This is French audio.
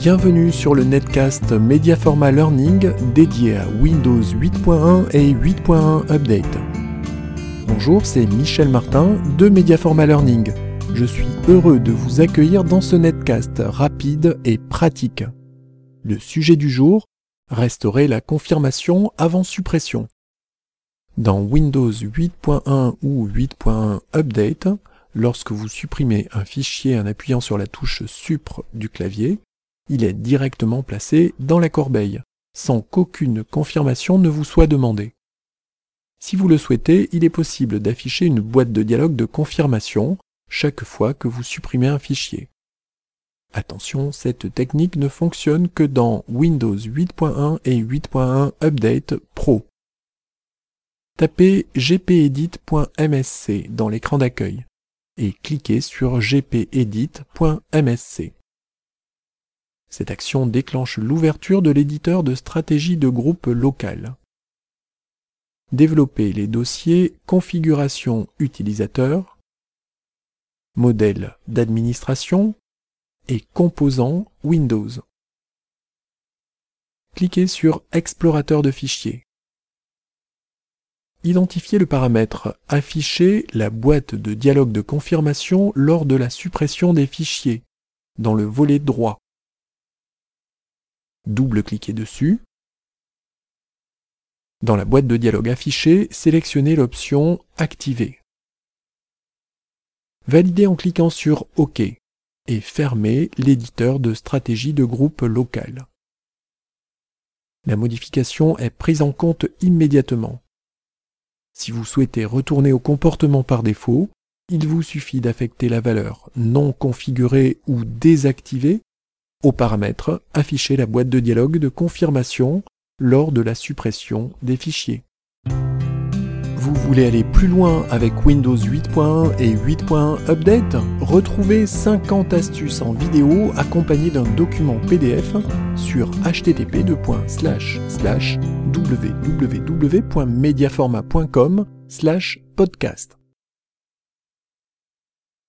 Bienvenue sur le netcast Mediaforma Learning dédié à Windows 8.1 et 8.1 Update. Bonjour, c'est Michel Martin de Mediaforma Learning. Je suis heureux de vous accueillir dans ce netcast rapide et pratique. Le sujet du jour, restaurer la confirmation avant suppression. Dans Windows 8.1 ou 8.1 Update, lorsque vous supprimez un fichier en appuyant sur la touche Supre du clavier, il est directement placé dans la corbeille, sans qu'aucune confirmation ne vous soit demandée. Si vous le souhaitez, il est possible d'afficher une boîte de dialogue de confirmation chaque fois que vous supprimez un fichier. Attention, cette technique ne fonctionne que dans Windows 8.1 et 8.1 Update Pro. Tapez gpedit.msc dans l'écran d'accueil et cliquez sur gpedit.msc. Cette action déclenche l'ouverture de l'éditeur de stratégie de groupe local. Développez les dossiers configuration utilisateur, modèle d'administration et composants Windows. Cliquez sur Explorateur de fichiers. Identifiez le paramètre Afficher la boîte de dialogue de confirmation lors de la suppression des fichiers dans le volet droit. Double-cliquez dessus. Dans la boîte de dialogue affichée, sélectionnez l'option Activer. Validez en cliquant sur OK et fermez l'éditeur de stratégie de groupe local. La modification est prise en compte immédiatement. Si vous souhaitez retourner au comportement par défaut, il vous suffit d'affecter la valeur non configurée ou désactivée au paramètre Afficher la boîte de dialogue de confirmation lors de la suppression des fichiers. Vous voulez aller plus loin avec Windows 8.1 et 8.1 Update? Retrouvez 50 astuces en vidéo accompagnées d'un document PDF sur http www.mediaforma.com podcast.